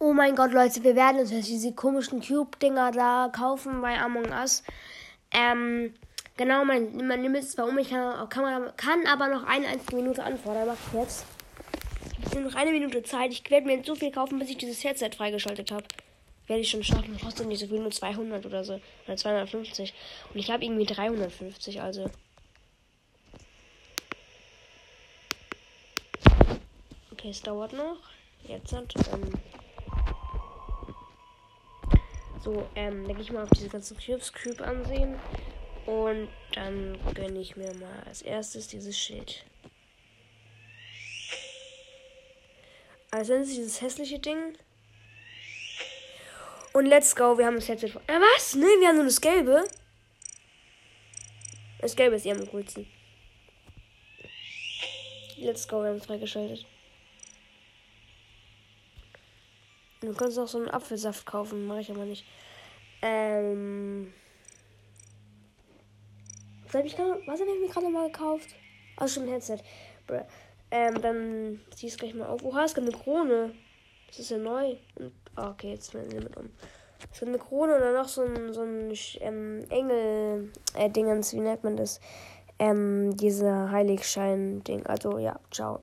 Oh mein Gott, Leute, wir werden uns jetzt diese komischen Cube-Dinger da kaufen bei Among Us. Ähm, genau, mein, mein Limit ist bei um. Ich kann, kann, kann aber noch eine einzige Minute anfordern. Mach ich jetzt. Ich habe noch eine Minute Zeit. Ich werde mir jetzt so viel kaufen, bis ich dieses Headset freigeschaltet habe. Werde ich schon schaffen. Kostet nicht so viel, nur 200 oder so. Oder 250. Und ich habe irgendwie 350, also. Okay, es dauert noch. Jetzt hat. Ähm, so, ähm, denke ich mal auf diese ganzen Cubes Cube ansehen. Und dann gönne ich mir mal als erstes dieses Schild. Also das ist dieses hässliche Ding. Und let's go, wir haben das Headset. Äh, was? Ne, wir haben nur das Gelbe. Das Gelbe ist eher am coolsten. Let's go, wir haben es freigeschaltet. Du kannst auch so einen Apfelsaft kaufen, mache ich aber nicht. Ähm. Was habe ich, hab ich mir gerade mal gekauft? Ah, schon ein Headset. Ähm, dann zieh es gleich mal auf. Oha, es gibt eine Krone. Das ist ja neu. Und, oh, okay, jetzt mal mit um. Es gibt eine Krone oder noch so ein, so ein ähm, Engel, äh, wie nennt man das? Ähm, diese Heiligschein-Ding. Also, ja, ciao.